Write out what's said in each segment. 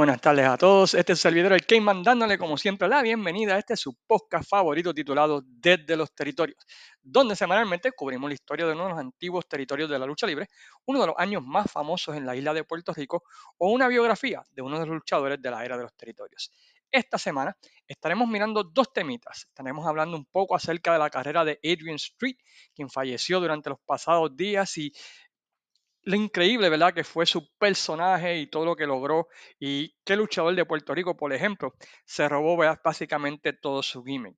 buenas tardes a todos. Este es el servidor El Cayman dándole como siempre la bienvenida a este su podcast favorito titulado Desde los Territorios, donde semanalmente cubrimos la historia de uno de los antiguos territorios de la lucha libre, uno de los años más famosos en la isla de Puerto Rico o una biografía de uno de los luchadores de la era de los territorios. Esta semana estaremos mirando dos temitas. Estaremos hablando un poco acerca de la carrera de Adrian Street, quien falleció durante los pasados días y lo increíble, ¿verdad? Que fue su personaje y todo lo que logró y qué luchador de Puerto Rico, por ejemplo, se robó básicamente todo su gimmick.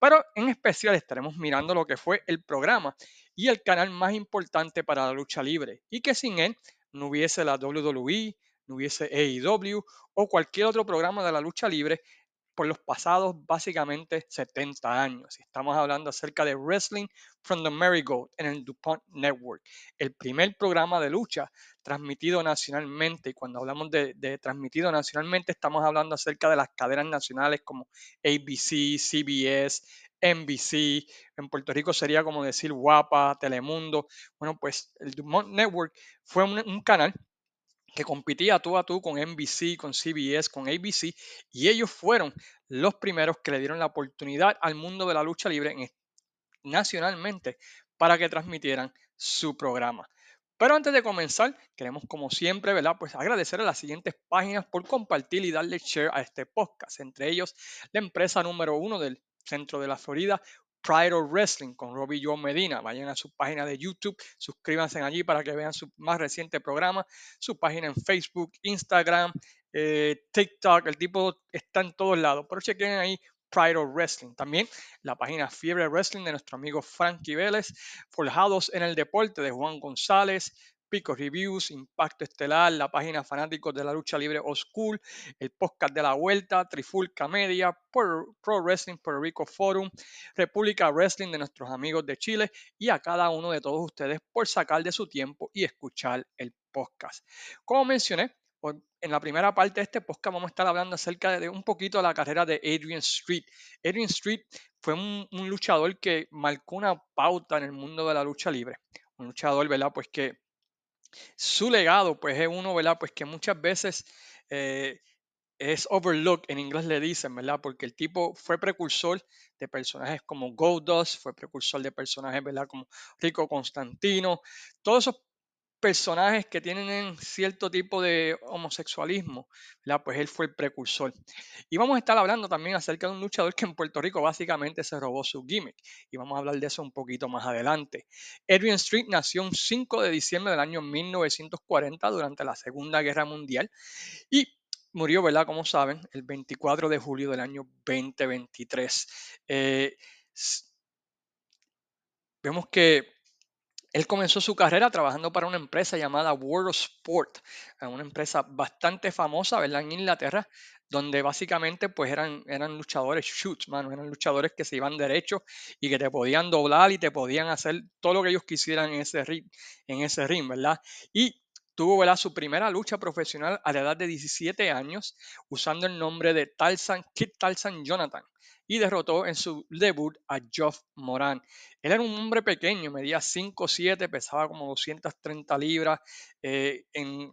Pero en especial estaremos mirando lo que fue el programa y el canal más importante para la lucha libre y que sin él no hubiese la WWE, no hubiese AEW o cualquier otro programa de la lucha libre por los pasados básicamente 70 años. Estamos hablando acerca de Wrestling from the Marigold en el DuPont Network, el primer programa de lucha transmitido nacionalmente. Y cuando hablamos de, transmitido nacionalmente, estamos hablando acerca de las cadenas nacionales como ABC, CBS, NBC. En Puerto Rico sería como decir Guapa, Telemundo. Bueno, pues el DuPont Network fue un canal que competía tú a tú con NBC, con CBS, con ABC, y ellos fueron los primeros que le dieron la oportunidad al mundo de la lucha libre nacionalmente para que transmitieran su programa. Pero antes de comenzar, queremos como siempre, ¿verdad? Pues agradecer a las siguientes páginas por compartir y darle share a este podcast. Entre ellos, la empresa número uno del centro de la Florida, Pride of Wrestling con Robbie Joe Medina. Vayan a su página de YouTube, suscríbanse allí para que vean su más reciente programa, su página en Facebook, Instagram, eh, TikTok. El tipo está en todos lados, pero chequen ahí Pride of Wrestling. También la página Fiebre Wrestling de nuestro amigo Frankie Vélez, Forjados en el Deporte de Juan González, Pico Reviews, Impacto Estelar, la página Fanáticos de la Lucha Libre O School, el podcast de la Vuelta, Trifulca Media, Pro, Wrestling Puerto Rico Forum, República Wrestling de nuestros amigos de Chile y a cada uno de todos ustedes por sacar de su tiempo y escuchar el podcast. Como mencioné, en la primera parte de este podcast vamos a estar hablando acerca de un poquito de la carrera de Adrian Street. Adrian Street fue un, un luchador que marcó una pauta en el mundo de la lucha libre. Un luchador, ¿verdad? Pues que su legado, pues es uno, ¿verdad? Pues que muchas veces eh, es overlooked, en inglés le dicen, ¿verdad? Porque el tipo fue precursor de personajes como Goldust, fue precursor de personajes, ¿verdad? Como Rico Constantino, todos esos personajes que tienen cierto tipo de homosexualismo, pues él fue el precursor. Y vamos a estar hablando también acerca de un luchador que en Puerto Rico básicamente se robó su gimmick. Y vamos a hablar de eso un poquito más adelante. Adrian Street nació un 5 de diciembre del año 1940 durante la Segunda Guerra Mundial y murió, ¿verdad? Como saben, el 24 de julio del año 2023. Eh, vemos que él comenzó su carrera trabajando para una empresa llamada World Sport, eh, una empresa bastante famosa, ¿verdad? En Inglaterra, donde básicamente pues eran, eran luchadores shoots, mano, eran luchadores que se iban derecho y que te podían doblar y te podían hacer todo lo que ellos quisieran en ese ring, en ese ring ¿verdad? Y tuvo ¿verdad? su primera lucha profesional a la edad de 17 años usando el nombre de Talsan, Kid Talsan Jonathan y derrotó en su debut a Geoff Moran. Él era un hombre pequeño, medía 5'7, pesaba como 230 libras. Eh, en,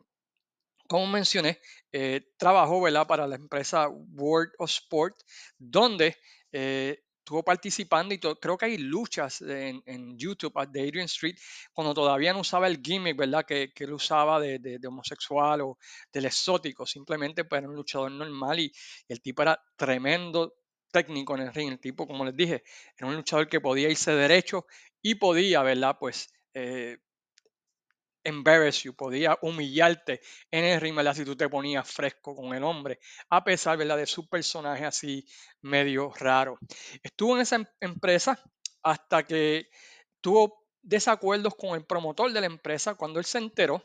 como mencioné, eh, trabajó para la empresa World of Sport, donde eh, estuvo participando y creo que hay luchas en, YouTube de Adrian Street cuando todavía no usaba el gimmick, ¿verdad? Que, que él usaba de, homosexual o del exótico, simplemente pues, era un luchador normal y el tipo era tremendo, técnico en el ring. El tipo, como les dije, era un luchador que podía irse derecho y podía, ¿verdad? Pues eh, embarrass you, podía humillarte en el ¿verdad? Si tú te ponías fresco con el hombre, a pesar, ¿verdad? De su personaje así medio raro. Estuvo en esa em, empresa hasta que tuvo desacuerdos con el promotor de la empresa cuando él se enteró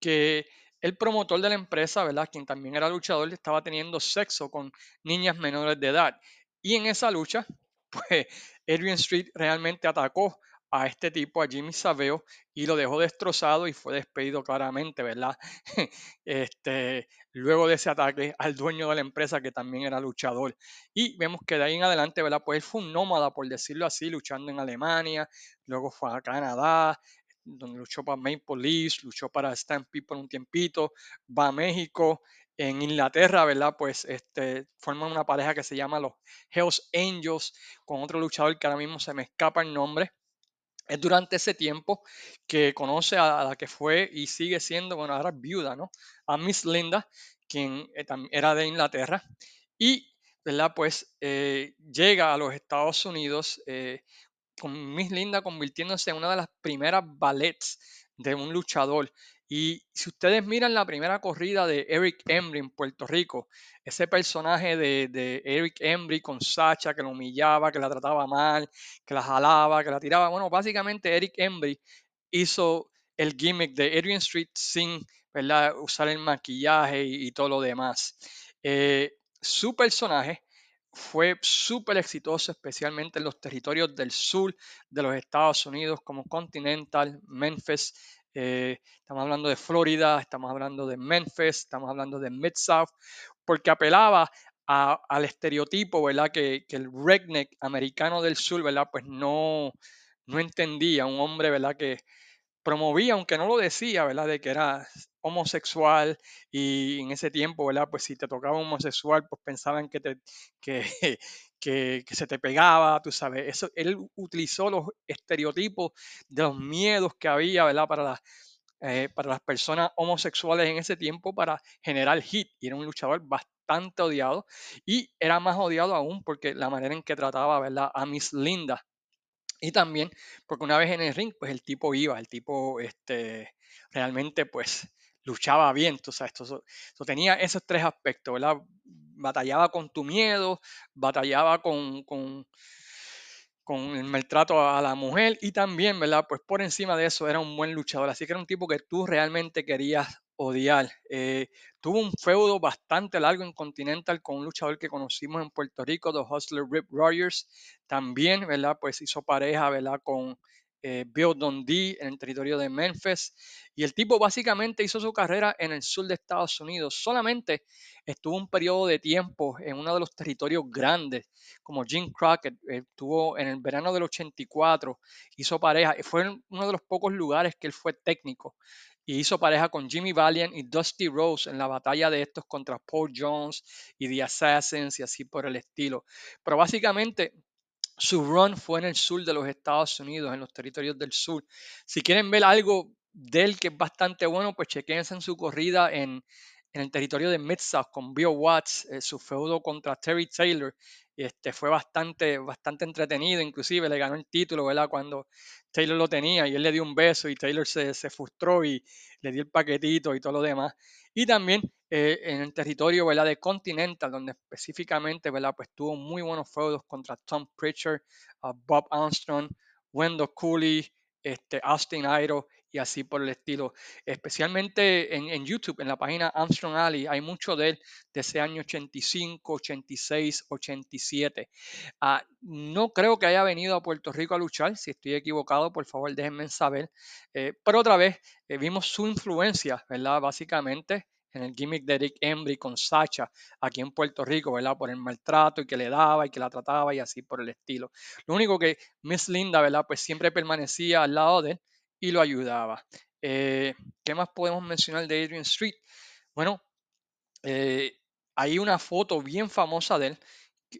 que el promotor de la empresa, ¿verdad? Quien también era luchador, estaba teniendo sexo con niñas menores de edad. Y en esa lucha, pues Adrian Street realmente atacó a este tipo, a Jimmy Saveo, y lo dejó destrozado y fue despedido claramente, ¿verdad? este, luego de ese ataque al dueño de la empresa que también era luchador. Y vemos que de ahí en adelante, ¿verdad? Pues él fue un nómada, por decirlo así, luchando en Alemania, luego fue a Canadá, donde luchó para Maple Leafs, luchó para Stampede por un tiempito, va a México en Inglaterra, ¿verdad? Pues este, forman una pareja que se llama los Hells Angels con otro luchador que ahora mismo se me escapa el nombre. Es durante ese tiempo que conoce a la que fue y sigue siendo, bueno, ahora viuda, ¿no? A Miss Linda, quien eh, era de Inglaterra. Y, ¿verdad? Pues eh, llega a los Estados Unidos eh, con Miss Linda convirtiéndose en una de las primeras ballets de un luchador. Y si ustedes miran la primera corrida de Eric Embry en Puerto Rico, ese personaje de, Eric Embry con Sacha que lo humillaba, que la trataba mal, que la jalaba, que la tiraba. Bueno, básicamente Eric Embry hizo el gimmick de Adrian Street sin usar el maquillaje y, todo lo demás. Eh, su personaje fue súper exitoso, especialmente en los territorios del sur de los Estados Unidos, como Continental, Memphis. Eh, estamos hablando de Florida, estamos hablando de Memphis, estamos hablando de Mid-South, porque apelaba al estereotipo, ¿verdad? Que, el redneck americano del sur, ¿verdad? Pues no, no entendía, un hombre, ¿verdad? Que, promovía, aunque no lo decía, ¿verdad? De que era homosexual y en ese tiempo, ¿verdad? Pues si te tocaba homosexual, pues pensaban que, te, que, que, se te pegaba, tú sabes. Eso, él utilizó los estereotipos de los miedos que había, ¿verdad? Para las, eh, para las personas homosexuales en ese tiempo para generar hit. Y era un luchador bastante odiado y era más odiado aún porque la manera en que trataba, ¿verdad? A Miss Linda y también, porque una vez en el ring, pues el tipo iba, el tipo este, realmente pues luchaba bien, tú sabes, esto, tenía esos tres aspectos, ¿verdad? Batallaba con tu miedo, batallaba con, con, con el maltrato a la mujer y también, ¿verdad? Pues por encima de eso era un buen luchador, así que era un tipo que tú realmente querías odiar. Eh, tuvo un feudo bastante largo en Continental con un luchador que conocimos en Puerto Rico, The Hustler Rip Rogers. También, ¿verdad? Pues hizo pareja, ¿verdad? Con eh, Bill Dundee en el territorio de Memphis. Y el tipo básicamente hizo su carrera en el sur de Estados Unidos. Solamente estuvo un periodo de tiempo en uno de los territorios grandes, como Jim Crockett. Estuvo en el verano del 84, hizo pareja. Fue uno de los pocos lugares que él fue técnico y hizo pareja con Jimmy Valiant y Dusty Rose en la batalla de estos contra Paul Jones y The Assassins y así por el estilo. Pero básicamente su run fue en el sur de los Estados Unidos, en los territorios del sur. Si quieren ver algo de él que es bastante bueno, pues chequense en su corrida en, en el territorio de Mid-South con Bill Watts, eh, su feudo contra Terry Taylor este, fue bastante, bastante entretenido, inclusive le ganó el título, ¿verdad? Cuando Taylor lo tenía y él le dio un beso y Taylor se, se frustró y le dio el paquetito y todo lo demás. Y también eh, en el territorio, ¿verdad? De Continental, donde específicamente, ¿verdad? Pues tuvo muy buenos feudos contra Tom Pritchard, Bob Armstrong, Wendell Cooley, este, Austin Idol y así por el estilo. Especialmente en, YouTube, en la página Armstrong Alley, hay mucho de él de ese año 85, 86, 87. no creo que haya venido a Puerto Rico a luchar. Si estoy equivocado, por favor déjenme saber. Eh, pero otra vez, eh, vimos su influencia, ¿verdad? Básicamente en el gimmick de Rick Embry con Sacha aquí en Puerto Rico, ¿verdad? Por el maltrato y que le daba y que la trataba y así por el estilo. Lo único que Miss Linda, ¿verdad? Pues siempre permanecía al lado de él y lo ayudaba. Eh, ¿Qué más podemos mencionar de Adrian Street? Bueno, eh, hay una foto bien famosa de él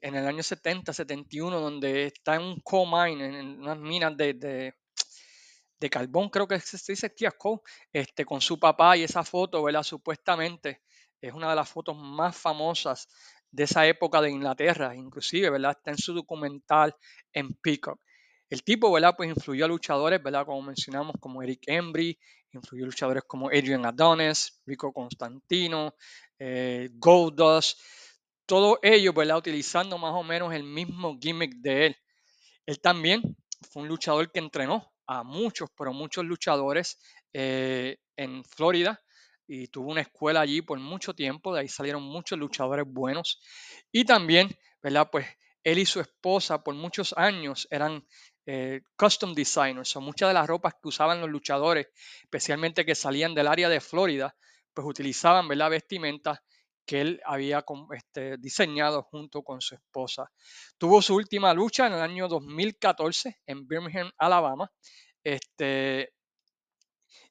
en el año 70, 71, donde está en un coal mine, en unas minas de, de, carbón, creo que se dice Tiasco, este, con su papá y esa foto, ¿verdad? Supuestamente es una de las fotos más famosas de esa época de Inglaterra, inclusive, ¿verdad? Está en su documental en Peacock. El tipo, ¿verdad? Pues influyó a luchadores, ¿verdad? Como mencionamos, como Eric Embry, influyó a luchadores como Adrian Adonis, Rico Constantino, eh, Goldust, todos ellos, ¿verdad? Utilizando más o menos el mismo gimmick de él. Él también fue un luchador que entrenó a muchos, pero muchos luchadores eh, en Florida y tuvo una escuela allí por mucho tiempo, de ahí salieron muchos luchadores buenos. Y también, ¿verdad? Pues él y su esposa por muchos años eran eh, custom designers, son muchas de las ropas que usaban los luchadores, especialmente que salían del área de Florida, pues utilizaban, ¿verdad? Vestimentas que él había este, diseñado junto con su esposa. Tuvo su última lucha en el año 2014 en Birmingham, Alabama. Este,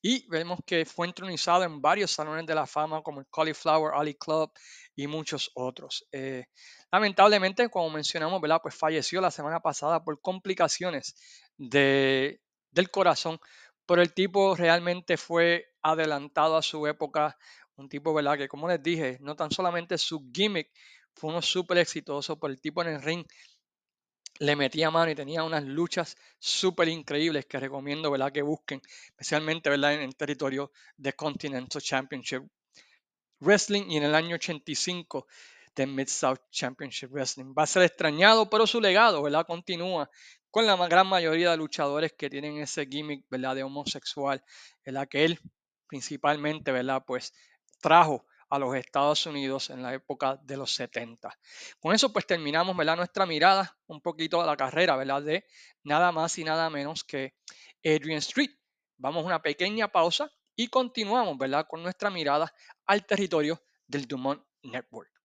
y vemos que fue entronizado en varios salones de la fama como el Cauliflower Alley Club y muchos otros. Eh, lamentablemente, como mencionamos, ¿verdad? Pues falleció la semana pasada por complicaciones de, del corazón, pero el tipo realmente fue adelantado a su época, un tipo, ¿verdad? Que como les dije, no tan solamente su gimmick fue uno súper exitoso, pero el tipo en el ring le metía mano y tenía unas luchas súper increíbles que recomiendo, ¿verdad? Que busquen, especialmente, ¿verdad? En el territorio de Continental Championship Wrestling y en el año 85 de Mid-South Championship Wrestling. Va a ser extrañado, pero su legado, ¿verdad? Continúa con la gran mayoría de luchadores que tienen ese gimmick, ¿verdad? De homosexual, ¿verdad? Que él principalmente, ¿verdad? Pues trajo a los Estados Unidos en la época de los 70. Con eso pues terminamos ¿verdad? nuestra mirada un poquito a la carrera ¿verdad? de nada más y nada menos que Adrian Street. Vamos a una pequeña pausa y continuamos ¿verdad? con nuestra mirada al territorio del Dumont Network.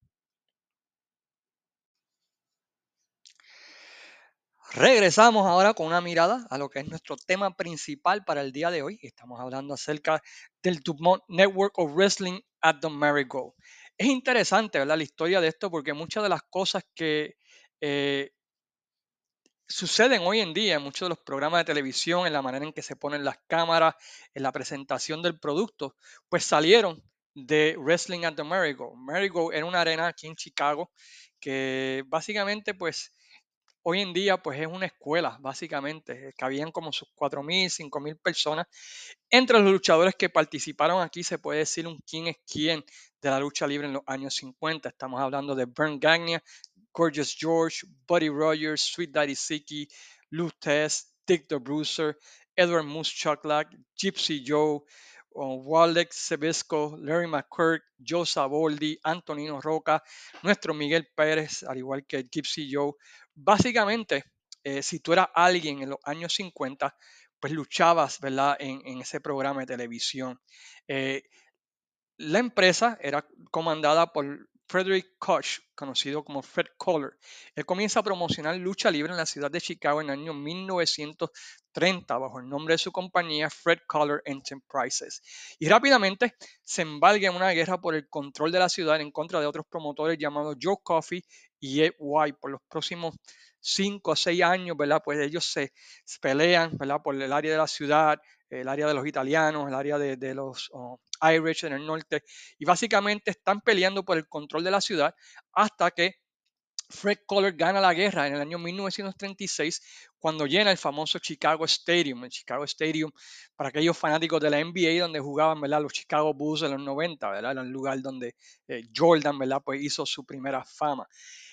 Regresamos ahora con una mirada a lo que es nuestro tema principal para el día de hoy. Estamos hablando acerca del Dumont Network of Wrestling at the Merry-Go. Es interesante ¿verdad? la historia de esto porque muchas de las cosas que eh, suceden hoy en día en muchos de los programas de televisión, en la manera en que se ponen las cámaras, en la presentación del producto, pues salieron de Wrestling at the Merry-Go. Merry-Go era una arena aquí en Chicago que básicamente pues hoy en día pues es una escuela, básicamente. Cabían como sus 4.000, 5.000 personas. Entre los luchadores que participaron aquí se puede decir un quién es quién de la lucha libre en los años 50. Estamos hablando de Bern Gagnia, Gorgeous George, Buddy Rogers, Sweet Daddy Siki, Lou Tess, Dick the Bruiser, Edward Moose Chucklack, Gypsy Joe, Waldex Sebesco, Larry McCurk, Joe Saboldi, Antonino Roca, nuestro Miguel Pérez, al igual que Gypsy Joe. Básicamente, eh, si tú eras alguien en los años 50, pues luchabas, ¿verdad? En, ese programa de televisión. Eh, la empresa era comandada por Frederick Koch, conocido como Fred Collar. Él comienza a promocionar lucha libre en la ciudad de Chicago en el año 1930 bajo el nombre de su compañía Fred Collar Enterprises. Y rápidamente se embarga en una guerra por el control de la ciudad en contra de otros promotores llamados Joe Coffey y Ed White. Por los próximos cinco o seis años, ¿verdad? Pues ellos se pelean, ¿verdad? Por el área de la ciudad, el área de los italianos, el área de, los oh, Irish en el norte, y básicamente están peleando por el control de la ciudad hasta que Fred Collar gana la guerra en el año 1936 cuando llena el famoso Chicago Stadium, el Chicago Stadium para aquellos fanáticos de la NBA donde jugaban los Chicago Bulls en los 90, ¿verdad? el lugar donde eh, Jordan ¿verdad? Pues hizo su primera fama.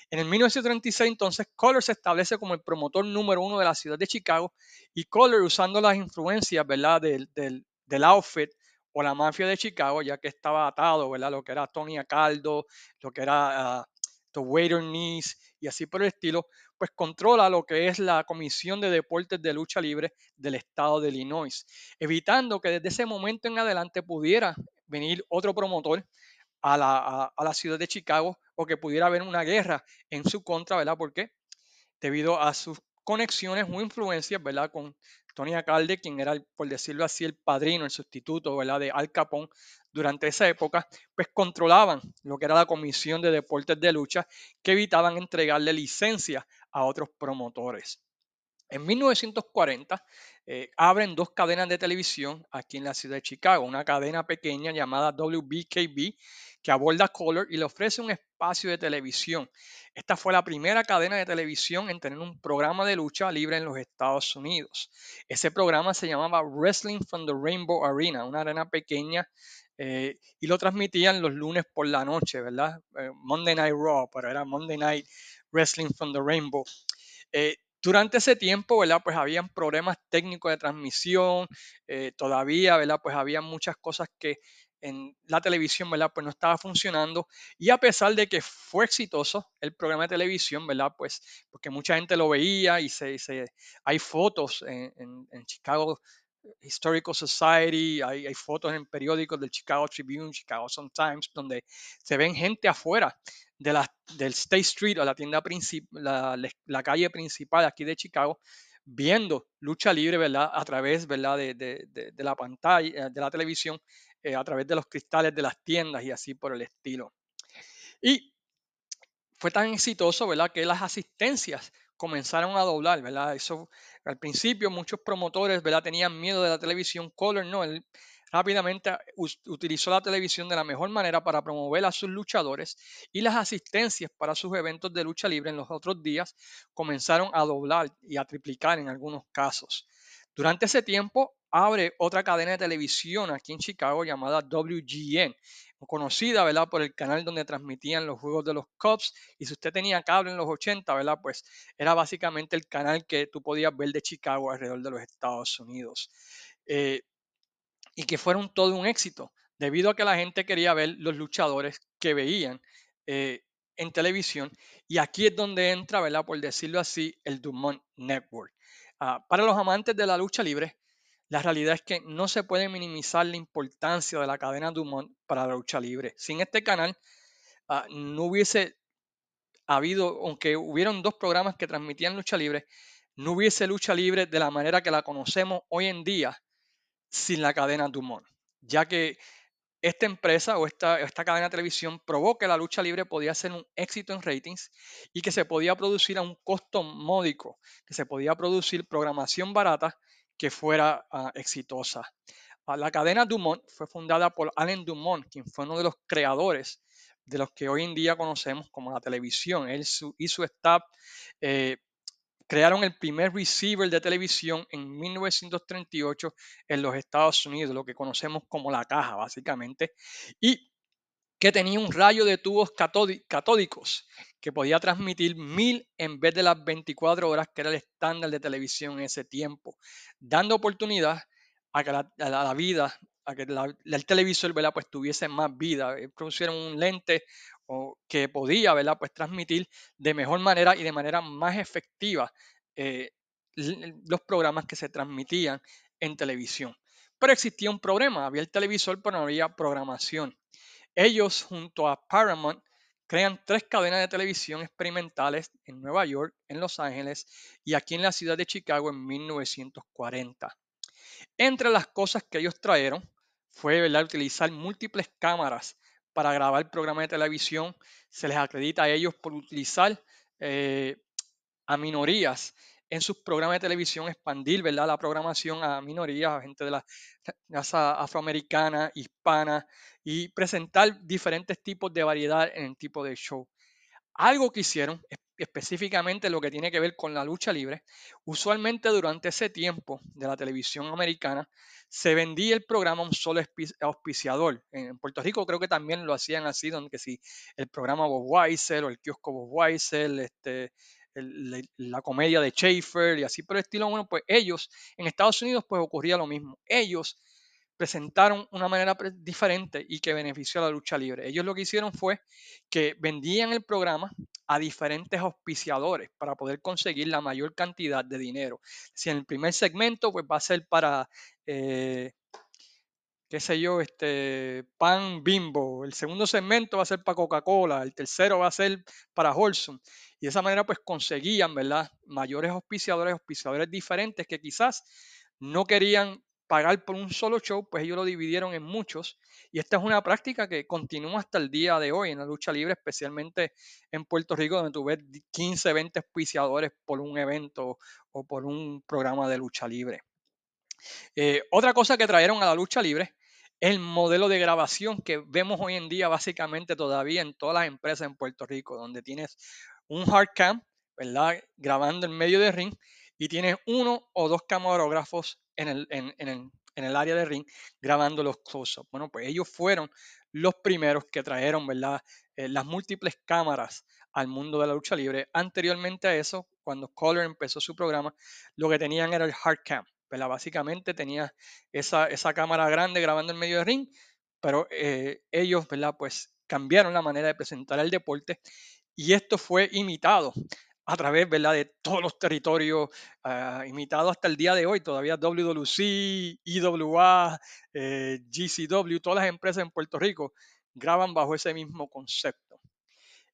En el 1936 entonces Collar se establece como el promotor número uno de la ciudad de Chicago y Collar usando las influencias ¿verdad? Del, outfit o la mafia de Chicago, ya que estaba atado, ¿verdad? Lo que era Tony Acaldo, lo que era uh, The Waiter Knees y así por el estilo, pues controla lo que es la Comisión de Deportes de Lucha Libre del estado de Illinois, evitando que desde ese momento en adelante pudiera venir otro promotor a la, a la ciudad de Chicago o que pudiera haber una guerra en su contra, ¿verdad? Porque debido a sus conexiones o influencias, ¿verdad? Con Tony Acalde, quien era, por decirlo así, el padrino, el sustituto ¿verdad? de Al Capón durante esa época, pues controlaban lo que era la Comisión de Deportes de Lucha, que evitaban entregarle licencia a otros promotores. En 1940 eh, abren dos cadenas de televisión aquí en la ciudad de Chicago, una cadena pequeña llamada WBKB que aborda Color y le ofrece un espacio de televisión. Esta fue la primera cadena de televisión en tener un programa de lucha libre en los Estados Unidos. Ese programa se llamaba Wrestling from the Rainbow Arena, una arena pequeña eh, y lo transmitían los lunes por la noche, ¿verdad? Eh, Monday Night Raw, pero era Monday Night Wrestling from the Rainbow. Durante ese tiempo, ¿verdad? Pues habían problemas técnicos de transmisión, eh, todavía, ¿verdad? Pues había muchas cosas que en la televisión, ¿verdad? Pues no estaba funcionando. Y a pesar de que fue exitoso el programa de televisión, ¿verdad? Pues porque mucha gente lo veía y se, hay fotos en, en, Chicago Historical Society, hay, hay, fotos en periódicos del Chicago Tribune, Chicago Sun Times, donde se ven gente afuera de del State Street o la tienda principal, la, calle principal aquí de Chicago, viendo lucha libre, ¿verdad? A través, ¿verdad? De, la pantalla, de la televisión, eh, a través de los cristales de las tiendas y así por el estilo. Y fue tan exitoso, ¿verdad? Que las asistencias comenzaron a doblar, ¿verdad? Eso al principio muchos promotores, ¿verdad? Tenían miedo de la televisión color, no, él rápidamente utilizó la televisión de la mejor manera para promover a sus luchadores y las asistencias para sus eventos de lucha libre en los otros días comenzaron a doblar y a triplicar en algunos casos. Durante ese tiempo abre otra cadena de televisión aquí en Chicago llamada WGN, conocida, ¿verdad? Por el canal donde transmitían los juegos de los Cubs. Y si usted tenía cable en los 80, ¿verdad? Pues era básicamente el canal que tú podías ver de Chicago alrededor de los Estados Unidos. Eh, y que fueron todo un éxito, debido a que la gente quería ver los luchadores que veían eh, en televisión. Y aquí es donde entra, ¿verdad? Por decirlo así, el Dumont Network. Ah, para los amantes de la lucha libre, la realidad es que no se puede minimizar la importancia de la cadena Dumont para la lucha libre. Sin este canal, ah, no hubiese habido, aunque hubieron dos programas que transmitían lucha libre, no hubiese lucha libre de la manera que la conocemos hoy en día sin la cadena Dumont, ya que esta empresa o esta, esta cadena de televisión probó que la lucha libre podía ser un éxito en ratings y que se podía producir a un costo módico, que se podía producir programación barata que fuera ah, exitosa. Ah, la cadena Dumont fue fundada por Allen Dumont, quien fue uno de los creadores de los que hoy en día conocemos como la televisión. Él y su staff eh, crearon el primer receiver de televisión en 1938 en los Estados Unidos, lo que conocemos como la caja, básicamente, y que tenía un rayo de tubos catódicos que podía transmitir mil en vez de las 24 horas que era el estándar de televisión en ese tiempo, dando oportunidad a que la, vida, a que el televisor pues tuviese más vida, eh, producieron un lente o que podía. Pues transmitir de mejor manera y de manera más efectiva eh, los programas que se transmitían en televisión. Pero existía un problema, había el televisor, pero no había programación. Ellos, junto a Paramount, crean tres cadenas de televisión experimentales en Nueva York, en Los Ángeles y aquí en la ciudad de Chicago en 1940. Entre las cosas que ellos trajeron fue ¿verdad? utilizar múltiples cámaras para grabar programas de televisión. Se les acredita a ellos por utilizar eh, a minorías en sus programas de televisión, expandir ¿verdad? la programación a minorías, a gente de la raza afroamericana, hispana, y presentar diferentes tipos de variedad en el tipo de show. Algo que hicieron, específicamente lo que tiene que ver con la lucha libre, usualmente durante ese tiempo de la televisión americana se vendía el programa a un solo auspiciador. En Puerto Rico creo que también lo hacían así, donde si el programa Bob Weiser o el kiosco Bob Weiser, este, la comedia de Schaefer y así por estilo, bueno, pues ellos, en Estados Unidos pues ocurría lo mismo. Ellos presentaron una manera diferente y que benefició a la lucha libre. Ellos lo que hicieron fue que vendían el programa a diferentes auspiciadores para poder conseguir la mayor cantidad de dinero. Si en el primer segmento pues va a ser para, eh, qué sé yo, este pan bimbo, el segundo segmento va a ser para Coca-Cola, el tercero va a ser para Holson. Y de esa manera pues conseguían, ¿verdad? Mayores auspiciadores, auspiciadores diferentes que quizás no querían pagar por un solo show, pues ellos lo dividieron en muchos. Y esta es una práctica que continúa hasta el día de hoy en la lucha libre, especialmente en Puerto Rico, donde tú ves 15, 20 auspiciadores por un evento o por un programa de lucha libre. Eh, otra cosa que trajeron a la lucha libre el modelo de grabación que vemos hoy en día básicamente todavía en todas las empresas en Puerto Rico, donde tienes un hard cam, ¿verdad? Grabando en medio de ring y tienes uno o dos camarógrafos en el, en, en, en el área de ring grabando los close-ups. Bueno, pues ellos fueron los primeros que trajeron, ¿verdad? Eh, las múltiples cámaras al mundo de la lucha libre. Anteriormente a eso, cuando Color empezó su programa, lo que tenían era el hard cam, ¿verdad? Básicamente tenía esa, esa cámara grande grabando en medio de ring, pero eh, ellos, ¿verdad? Pues cambiaron la manera de presentar el deporte y esto fue imitado a través de todos los territorios, uh, imitados hasta el día de hoy, todavía WWC, IWA, eh, GCW, todas las empresas en Puerto Rico graban bajo ese mismo concepto.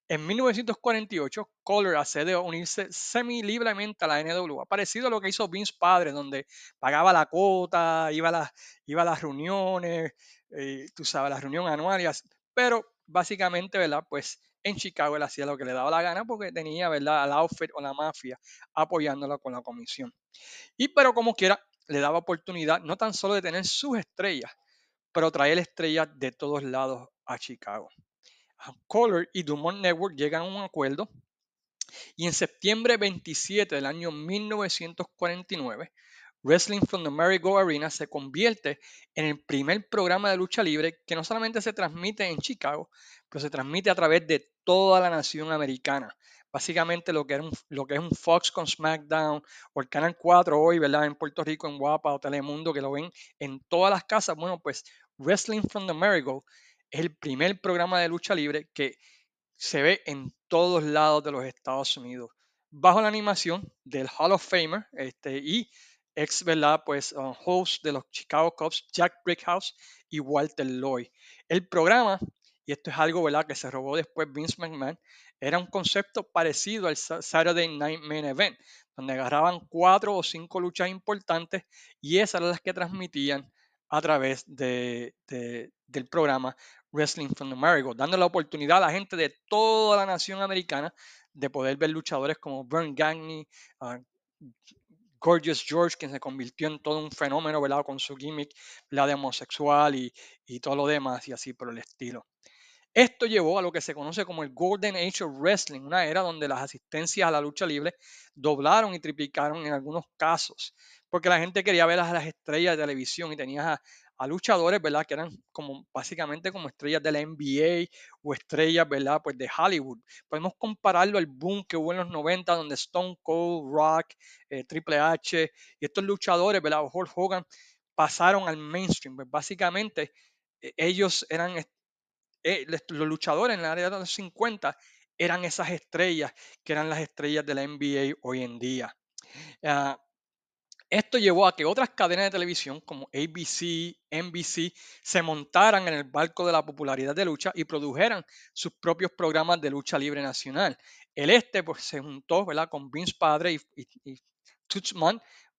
En 1948, Color accede a unirse semi-libremente a la NWA, parecido a lo que hizo Vince Padre, donde pagaba la cuota, iba a las, iba las reuniones, eh, tú sabes, las reuniones anuales, pero básicamente, ¿verdad? Pues en Chicago él hacía lo que le daba la gana porque tenía, ¿verdad? Al outfit o la mafia apoyándola con la comisión. Y pero como quiera, le daba oportunidad no tan solo de tener sus estrellas, pero traer estrellas de todos lados a Chicago. Color y Dumont Network llegan a un acuerdo y en septiembre 27 del año 1949, Wrestling from the Merry-Go Arena se convierte en el primer programa de lucha libre que no solamente se transmite en Chicago, pero se transmite a través de toda la nación americana. Básicamente lo que, es un Fox con SmackDown o el Canal 4 hoy, ¿verdad? En Puerto Rico, en Guapa o Telemundo, que lo ven en todas las casas. Bueno, pues Wrestling from the Merry-Go es el primer programa de lucha libre que se ve en todos lados de los Estados Unidos, bajo la animación del Hall of Famer este, y ex, ¿verdad? Pues uh, host de los Chicago Cubs, Jack Brickhouse y Walter Lloyd. El programa, y esto es algo, ¿verdad? Que se robó después Vince McMahon, era un concepto parecido al Saturday Night Main Event, donde agarraban cuatro o cinco luchas importantes y esas eran las que transmitían a través de, del programa Wrestling from the Marigold, dando la oportunidad a la gente de toda la nación americana de poder ver luchadores como Vern Gagne, uh, Gorgeous George, que se convirtió en todo un fenómeno, ¿verdad? Con su gimmick, la de homosexual y, y todo lo demás, y así por el estilo. Esto llevó a lo que se conoce como el Golden Age of Wrestling, una era donde las asistencias a la lucha libre doblaron y triplicaron en algunos casos, porque la gente quería ver a las estrellas de televisión y tenías a, a luchadores, ¿verdad? Que eran como básicamente como estrellas de la NBA o estrellas, ¿verdad? Pues de Hollywood. Podemos compararlo al boom que hubo en los 90 donde Stone Cold, Rock, eh, Triple H y estos luchadores, ¿verdad? Hulk Hogan pasaron al mainstream. Pues básicamente e, ellos eran, eh, los luchadores en la área de los 50 eran esas estrellas que eran las estrellas de la NBA hoy en día. Uh, esto llevó a que otras cadenas de televisión como ABC, NBC se montaran en el barco de la popularidad de lucha y produjeran sus propios programas de lucha libre nacional. El este pues, se juntó ¿verdad? con Vince Padre y, y,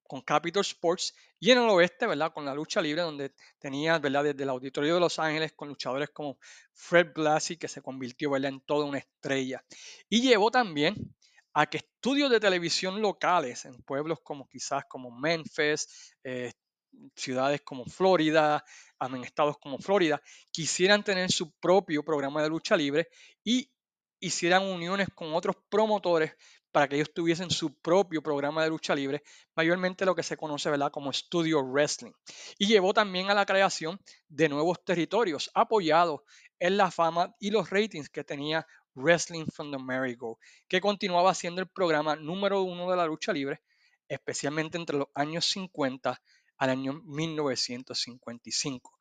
con Capital Sports y en el oeste, ¿verdad? Con la lucha libre, donde tenía, ¿verdad? Desde el Auditorio de Los Ángeles con luchadores como Fred Blassie, que se convirtió, ¿verdad? En toda una estrella. Y llevó también a que estudios de televisión locales en pueblos como quizás como Memphis, eh, ciudades como Florida, en estados como Florida, quisieran tener su propio programa de lucha libre y hicieran uniones con otros promotores para que ellos tuviesen su propio programa de lucha libre, mayormente lo que se conoce ¿verdad? como Studio Wrestling. Y llevó también a la creación de nuevos territorios apoyados en la fama y los ratings que tenía Wrestling from the Merry-Go, que continuaba siendo el programa número uno de la lucha libre, especialmente entre los años 50 al año 1955.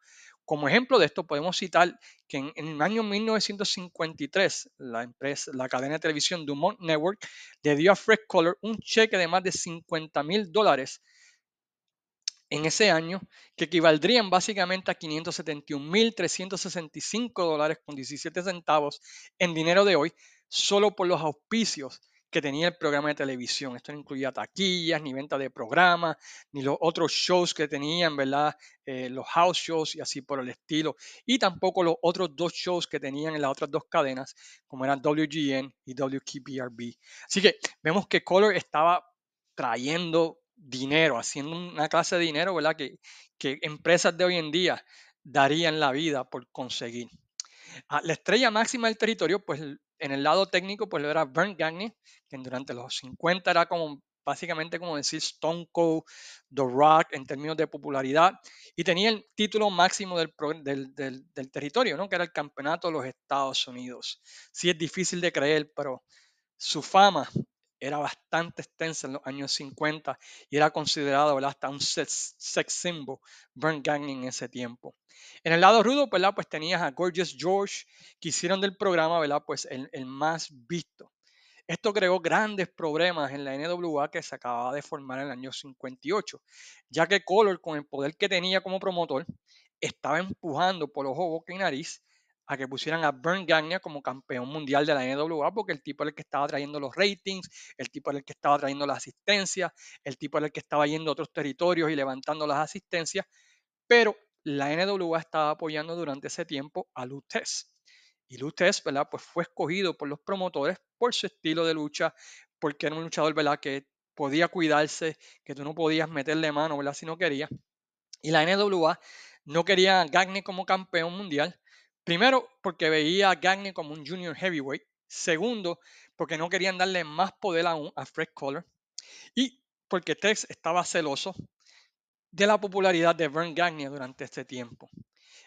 Como ejemplo de esto podemos citar que en, el año 1953 la empresa, la cadena de televisión Dumont Network le dio a Fred Color un cheque de más de 50 mil dólares en ese año, que equivaldrían básicamente a 571.365 dólares con 17 centavos en dinero de hoy, solo por los auspicios que tenía el programa de televisión. Esto no incluía taquillas, ni venta de programas, ni los otros shows que tenían, ¿verdad? Eh, los house shows y así por el estilo. Y tampoco los otros dos shows que tenían en las otras dos cadenas, como eran WGN y WKPRB. Así que vemos que Color estaba trayendo dinero, haciendo una clase de dinero, ¿verdad? Que, que empresas de hoy en día darían la vida por conseguir. Ah, la estrella máxima del territorio, pues en el lado técnico, pues lo era Bernd Gagne, que durante los 50 era como básicamente como decir Stone Cold, The Rock en términos de popularidad, y tenía el título máximo del, del, del, del, territorio, ¿no? que era el campeonato de los Estados Unidos. Sí es difícil de creer, pero su fama era bastante extensa en los años 50 y era considerado hasta un sex, symbol, Burn Gang en ese tiempo. En el lado rudo, ¿verdad? pues tenías a Gorgeous George, que hicieron del programa ¿verdad? Pues el, el más visto. Esto creó grandes problemas en la NWA que se acababa de formar en el año 58, ya que Color, con el poder que tenía como promotor, estaba empujando por ojo, boca y nariz a que pusieran a Vern Gagne como campeón mundial de la NWA, porque el tipo era el que estaba trayendo los ratings, el tipo era el que estaba trayendo las asistencias, el tipo era el que estaba yendo a otros territorios y levantando las asistencias, pero la NWA estaba apoyando durante ese tiempo a Lutez. Y Lutez, ¿verdad? Pues fue escogido por los promotores por su estilo de lucha, porque era un luchador, ¿verdad? Que podía cuidarse, que tú no podías meterle mano, ¿verdad? Si no querías. Y la NWA no quería a Gagne como campeón mundial. Primero, porque veía a Gagne como un junior heavyweight. Segundo, porque no querían darle más poder aún a Fred Collar. Y porque Tex estaba celoso de la popularidad de Vern Gagne durante este tiempo.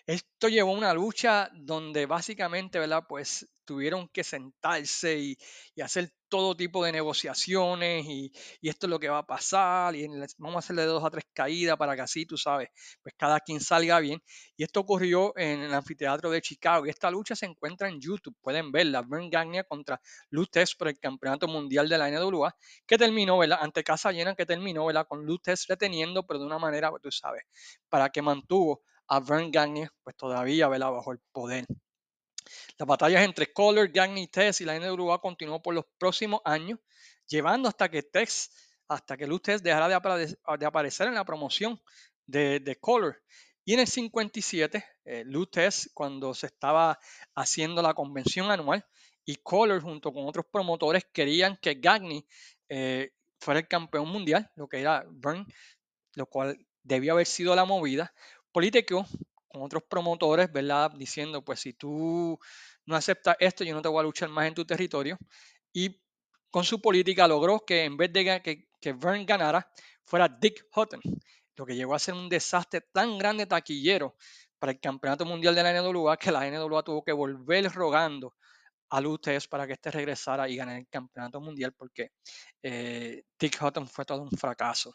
Esto llevó a una lucha donde básicamente, ¿verdad? Pues tuvieron que sentarse y, hacer todo tipo de negociaciones y, esto es lo que va a pasar y vamos a hacerle dos a tres caídas para que así, tú sabes, pues cada quien salga bien. Y esto ocurrió en el anfiteatro de Chicago y esta lucha se encuentra en YouTube, pueden verla, Vern Gagne contra Lutez por el campeonato mundial de la NWA, que terminó, ¿verdad? Ante casa llena, que terminó, ¿verdad? Con Lutez reteniendo, pero de una manera, tú sabes, para que mantuvo a Vern Gagne, pues todavía, ¿verdad? Bajo el poder. Las batallas entre Color, Gagne y Tess y la NWA continuó por los próximos años, llevando hasta que Tex, hasta que Luz Tess dejara de, aparecer en la promoción de, de Color. Y en el 57, eh, Luz Tess, cuando se estaba haciendo la convención anual, y Color junto con otros promotores querían que Gagne eh, fuera el campeón mundial, lo que era Burn, lo cual debió haber sido la movida. Con otros promotores, ¿verdad? Diciendo, pues si tú no aceptas esto, yo no te voy a luchar más en tu territorio. Y con su política logró que en vez de que, que Vern ganara, fuera Dick Hutton, lo que llegó a ser un desastre tan grande taquillero para el campeonato mundial de la NWA que la NWA tuvo que volver rogando a Lutes para que este regresara y ganara el campeonato mundial porque eh, Dick Hutton fue todo un fracaso.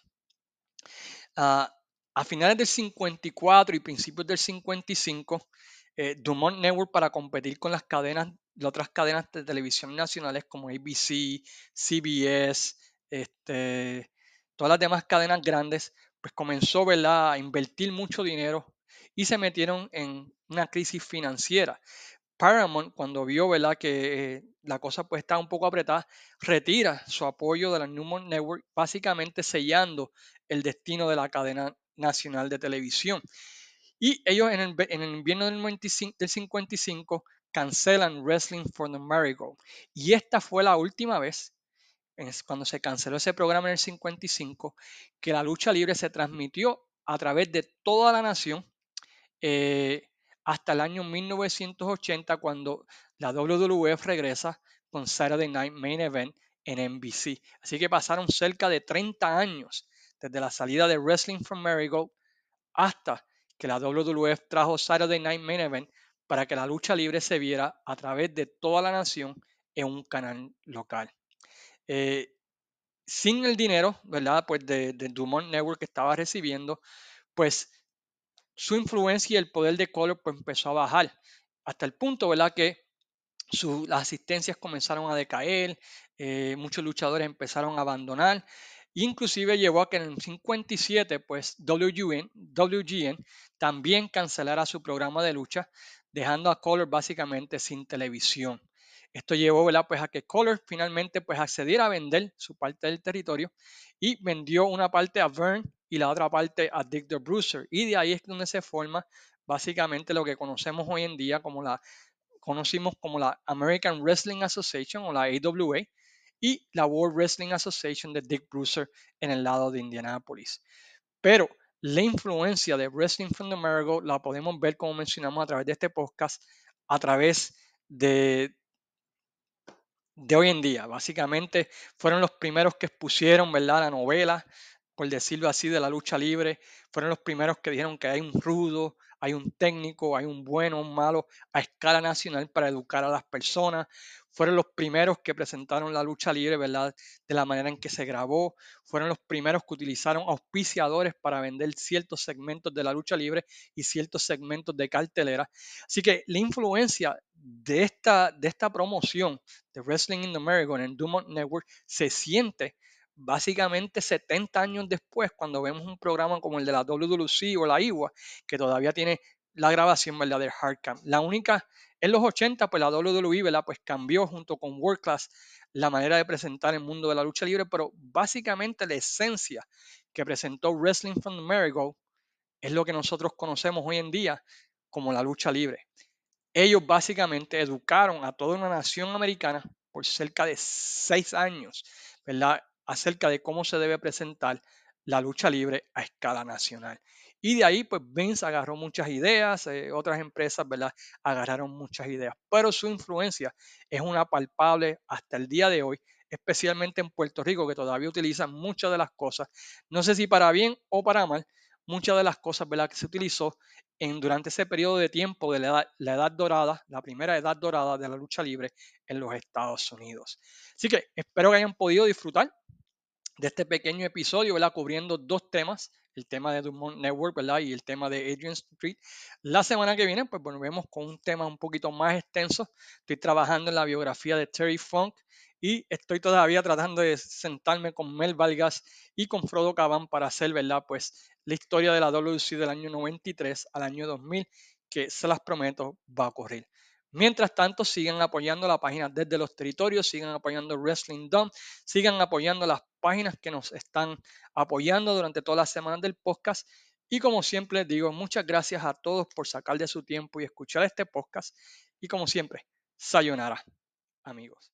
Uh, a finales del 54 y principios del 55, eh, Dumont Network para competir con las cadenas, las otras cadenas de televisión nacionales como ABC, CBS, este, todas las demás cadenas grandes, pues comenzó a invertir mucho dinero y se metieron en una crisis financiera. Paramount, cuando vio ¿verdad? que eh, la cosa pues estaba un poco apretada, retira su apoyo de la Newmont Network, básicamente sellando el destino de la cadena nacional de televisión. Y ellos en el, invierno del, 55 cancelan Wrestling for the Marigold. Y esta fue la última vez, cuando se canceló ese programa en el 55, que la lucha libre se transmitió a través de toda la nación eh, hasta el año 1980, cuando la WWF regresa con Saturday Night Main Event en NBC. Así que pasaron cerca de 30 años desde la salida de Wrestling from Marigold hasta que la WWF trajo Saturday Night Main Event para que la lucha libre se viera a través de toda la nación en un canal local. Eh, sin el dinero, ¿verdad? Pues de, de, Dumont Network que estaba recibiendo, pues su influencia y el poder de Color pues empezó a bajar hasta el punto, ¿verdad? Que las asistencias comenzaron a decaer, eh, muchos luchadores empezaron a abandonar Inclusive llevó a que en el 57, pues WGN, WGN también cancelara su programa de lucha, dejando a Color básicamente sin televisión. Esto llevó Pues, a que Color finalmente pues, accediera a vender su parte del territorio y vendió una parte a Vern y la otra parte a Dick the Bruiser. Y de ahí es donde se forma básicamente lo que conocemos hoy en día como la conocimos como la American Wrestling Association o la AWA, y la World Wrestling Association de Dick Bruiser en el lado de Indianapolis. Pero la influencia de Wrestling from the Marigold la podemos ver, como mencionamos, a través de este podcast, a través de, de hoy en día. Básicamente fueron los primeros que expusieron ¿verdad? la novela, por decirlo así, de la lucha libre. Fueron los primeros que dijeron que hay un rudo, hay un técnico, hay un bueno, un malo a escala nacional para educar a las personas. Fueron los primeros que presentaron la lucha libre, ¿verdad? De la manera en que se grabó. Fueron los primeros que utilizaron auspiciadores para vender ciertos segmentos de la lucha libre y ciertos segmentos de cartelera. Así que la influencia de esta, de esta promoción de Wrestling in the America en Dumont Network se siente básicamente 70 años después, cuando vemos un programa como el de la WWC o la IWA, que todavía tiene la grabación ¿verdad? de Hardcam. La única En los 80, pues la WWE, ¿verdad? Pues cambió junto con World Class la manera de presentar el mundo de la lucha libre, pero básicamente la esencia que presentó Wrestling from America es lo que nosotros conocemos hoy en día como la lucha libre. Ellos básicamente educaron a toda una nación americana por cerca de seis años, ¿verdad? Acerca de cómo se debe presentar la lucha libre a escala nacional. Y de ahí, pues Vince agarró muchas ideas, eh, otras empresas, ¿verdad? Agarraron muchas ideas, pero su influencia es una palpable hasta el día de hoy, especialmente en Puerto Rico, que todavía utilizan muchas de las cosas, no sé si para bien o para mal, muchas de las cosas, ¿verdad? Que se utilizó en, durante ese periodo de tiempo de la edad, la edad dorada, la primera edad dorada de la lucha libre en los Estados Unidos. Así que espero que hayan podido disfrutar de este pequeño episodio, ¿verdad? Cubriendo dos temas, el tema de Dumont Network, ¿verdad? Y el tema de Adrian Street. La semana que viene, pues volvemos con un tema un poquito más extenso. Estoy trabajando en la biografía de Terry Funk y estoy todavía tratando de sentarme con Mel Valgas y con Frodo Caban para hacer, ¿verdad? Pues la historia de la WC del año 93 al año 2000, que se las prometo va a ocurrir. Mientras tanto, sigan apoyando la página desde los territorios, sigan apoyando Wrestling Dome, sigan apoyando las páginas que nos están apoyando durante todas las semanas del podcast. Y como siempre digo, muchas gracias a todos por sacar de su tiempo y escuchar este podcast. Y como siempre, sayonara, amigos.